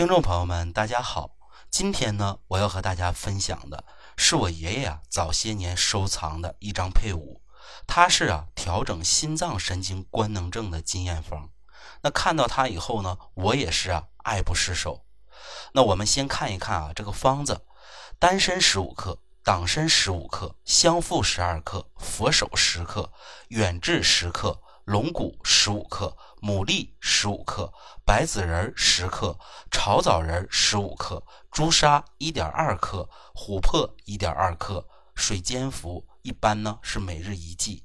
听众朋友们，大家好。今天呢，我要和大家分享的是我爷爷啊早些年收藏的一张配伍，它是啊调整心脏神经官能症的经验方。那看到它以后呢，我也是啊爱不释手。那我们先看一看啊这个方子：丹参十五克，党参十五克，香附十二克，佛手十克，远志十克。龙骨十五克，牡蛎十五克，白子仁十克，炒枣仁十五克，朱砂一点二克，琥珀一点二克，水煎服，一般呢是每日一剂。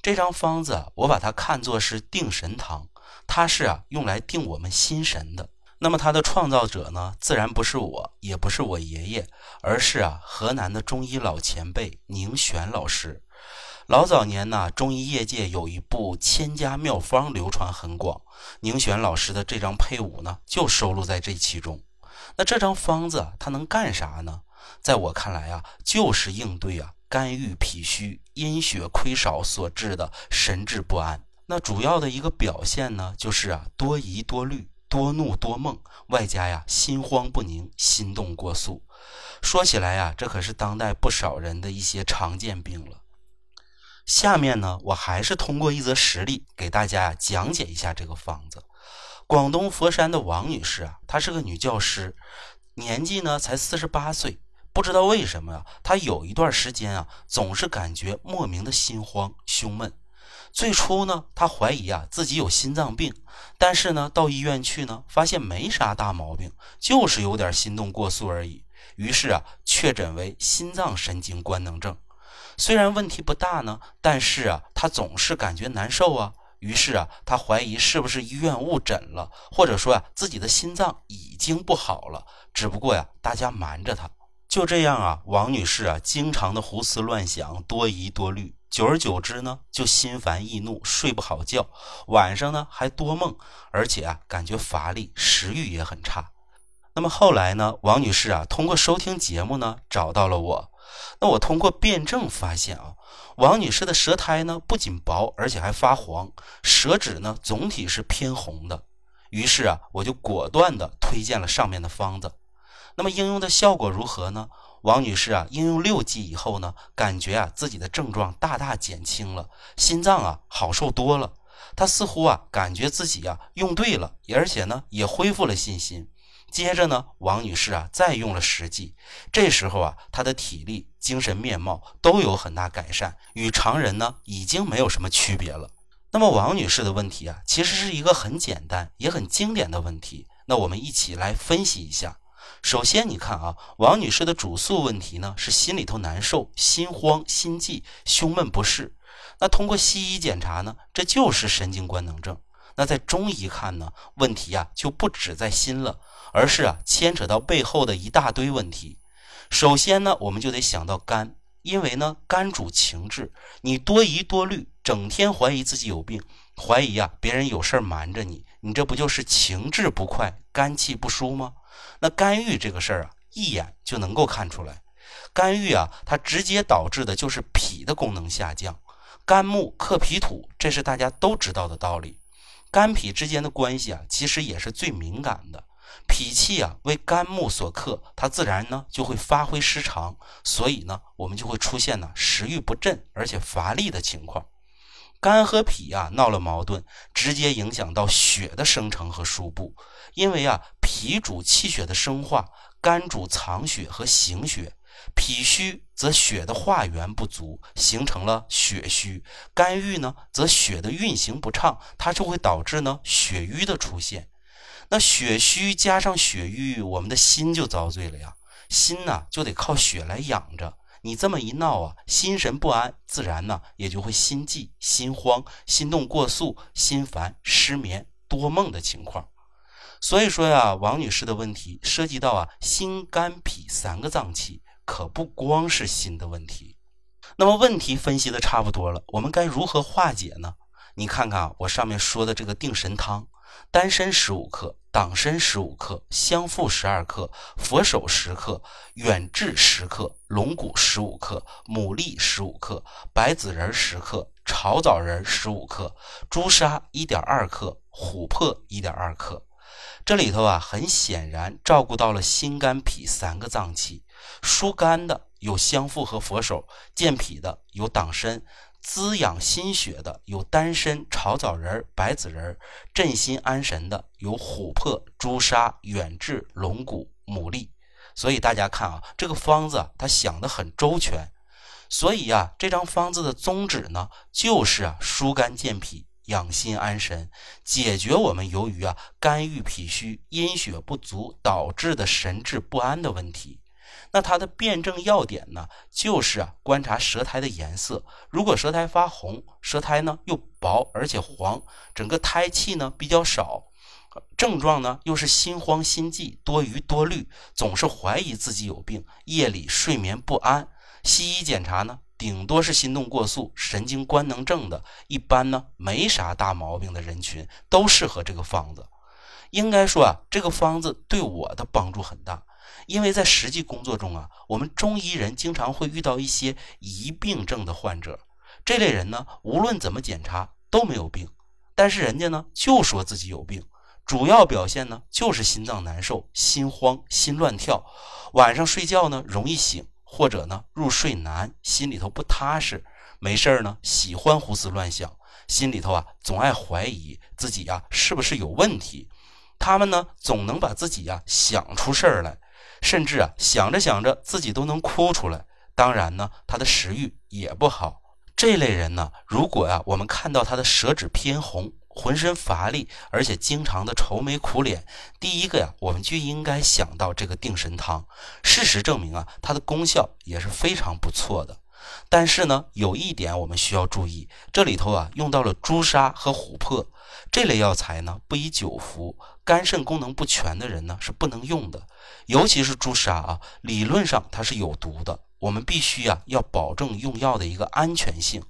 这张方子我把它看作是定神汤，它是啊用来定我们心神的。那么它的创造者呢，自然不是我，也不是我爷爷，而是啊河南的中医老前辈宁玄老师。老早年呢，中医业界有一部千家妙方流传很广，宁玄老师的这张配伍呢，就收录在这其中。那这张方子它能干啥呢？在我看来啊，就是应对啊肝郁脾虚、阴血亏少所致的神志不安。那主要的一个表现呢，就是啊多疑多虑、多怒多梦，外加呀心慌不宁、心动过速。说起来呀，这可是当代不少人的一些常见病了。下面呢，我还是通过一则实例给大家讲解一下这个方子。广东佛山的王女士啊，她是个女教师，年纪呢才四十八岁。不知道为什么啊，她有一段时间啊，总是感觉莫名的心慌、胸闷。最初呢，她怀疑啊自己有心脏病，但是呢，到医院去呢，发现没啥大毛病，就是有点心动过速而已。于是啊，确诊为心脏神经官能症。虽然问题不大呢，但是啊，他总是感觉难受啊。于是啊，他怀疑是不是医院误诊了，或者说啊，自己的心脏已经不好了。只不过呀，大家瞒着他。就这样啊，王女士啊，经常的胡思乱想，多疑多虑，久而久之呢，就心烦易怒，睡不好觉，晚上呢还多梦，而且啊，感觉乏力，食欲也很差。那么后来呢，王女士啊，通过收听节目呢，找到了我。那我通过辩证发现啊，王女士的舌苔呢不仅薄，而且还发黄，舌质呢总体是偏红的。于是啊，我就果断的推荐了上面的方子。那么应用的效果如何呢？王女士啊，应用六剂以后呢，感觉啊自己的症状大大减轻了，心脏啊好受多了。她似乎啊感觉自己啊用对了，而且呢也恢复了信心。接着呢，王女士啊，再用了十剂，这时候啊，她的体力、精神面貌都有很大改善，与常人呢已经没有什么区别了。那么王女士的问题啊，其实是一个很简单也很经典的问题。那我们一起来分析一下。首先，你看啊，王女士的主诉问题呢是心里头难受、心慌、心悸、胸闷不适。那通过西医检查呢，这就是神经官能症。那在中医看呢，问题啊就不止在心了。而是啊，牵扯到背后的一大堆问题。首先呢，我们就得想到肝，因为呢，肝主情志。你多疑多虑，整天怀疑自己有病，怀疑啊别人有事瞒着你，你这不就是情志不快、肝气不舒吗？那肝郁这个事儿啊，一眼就能够看出来。肝郁啊，它直接导致的就是脾的功能下降。肝木克脾土，这是大家都知道的道理。肝脾之间的关系啊，其实也是最敏感的。脾气啊为肝木所克，它自然呢就会发挥失常，所以呢我们就会出现呢食欲不振而且乏力的情况。肝和脾啊闹了矛盾，直接影响到血的生成和输布。因为啊脾主气血的生化，肝主藏血和行血。脾虚则血的化源不足，形成了血虚；肝郁呢则血的运行不畅，它就会导致呢血瘀的出现。那血虚加上血瘀，我们的心就遭罪了呀。心呢就得靠血来养着。你这么一闹啊，心神不安，自然呢也就会心悸、心慌、心动过速、心烦、失眠、多梦的情况。所以说呀，王女士的问题涉及到啊心、肝、脾三个脏器，可不光是心的问题。那么问题分析的差不多了，我们该如何化解呢？你看看我上面说的这个定神汤。丹参十五克，党参十五克，香附十二克，佛手十克，远志十克，龙骨十五克，牡蛎十五克，白子仁十克，炒枣仁十五克，朱砂一点二克，琥珀一点二克。这里头啊，很显然照顾到了心、肝、脾三个脏器。疏肝的有香附和佛手，健脾的有党参，滋养心血的有丹参、炒枣仁、白子仁，镇心安神的有琥珀、朱砂、远志、龙骨、牡蛎。所以大家看啊，这个方子它想的很周全。所以啊，这张方子的宗旨呢，就是啊，疏肝健脾。养心安神，解决我们由于啊肝郁脾虚、阴血不足导致的神志不安的问题。那它的辩证要点呢，就是啊观察舌苔的颜色。如果舌苔发红，舌苔呢又薄而且黄，整个胎气呢比较少，症状呢又是心慌心悸、多疑多虑，总是怀疑自己有病，夜里睡眠不安。西医检查呢？顶多是心动过速、神经官能症的，一般呢没啥大毛病的人群都适合这个方子。应该说啊，这个方子对我的帮助很大，因为在实际工作中啊，我们中医人经常会遇到一些疑病症的患者，这类人呢，无论怎么检查都没有病，但是人家呢就说自己有病，主要表现呢就是心脏难受、心慌、心乱跳，晚上睡觉呢容易醒。或者呢，入睡难，心里头不踏实，没事儿呢，喜欢胡思乱想，心里头啊，总爱怀疑自己呀，是不是有问题？他们呢，总能把自己呀想出事儿来，甚至啊，想着想着自己都能哭出来。当然呢，他的食欲也不好。这类人呢，如果呀，我们看到他的舌质偏红。浑身乏力，而且经常的愁眉苦脸。第一个呀，我们就应该想到这个定神汤。事实证明啊，它的功效也是非常不错的。但是呢，有一点我们需要注意，这里头啊用到了朱砂和琥珀这类药材呢，不宜久服。肝肾功能不全的人呢是不能用的，尤其是朱砂啊，理论上它是有毒的。我们必须啊要保证用药的一个安全性。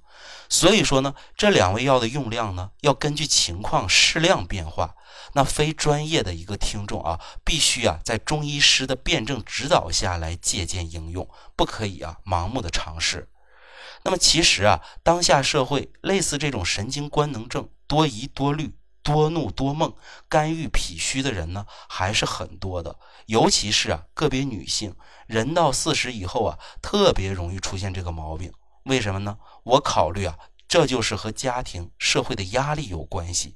所以说呢，这两味药的用量呢，要根据情况适量变化。那非专业的一个听众啊，必须啊在中医师的辩证指导下来借鉴应用，不可以啊盲目的尝试。那么其实啊，当下社会类似这种神经官能症、多疑多虑、多怒多梦、肝郁脾虚的人呢，还是很多的。尤其是啊个别女性，人到四十以后啊，特别容易出现这个毛病。为什么呢？我考虑啊，这就是和家庭、社会的压力有关系。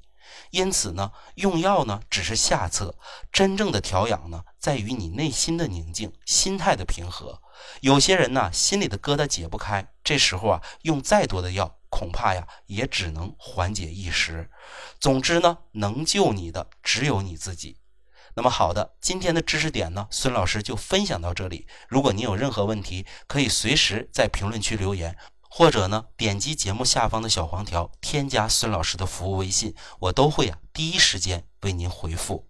因此呢，用药呢只是下策，真正的调养呢在于你内心的宁静、心态的平和。有些人呢心里的疙瘩解不开，这时候啊用再多的药，恐怕呀也只能缓解一时。总之呢，能救你的只有你自己。那么好的，今天的知识点呢，孙老师就分享到这里。如果您有任何问题，可以随时在评论区留言，或者呢点击节目下方的小黄条，添加孙老师的服务微信，我都会啊第一时间为您回复。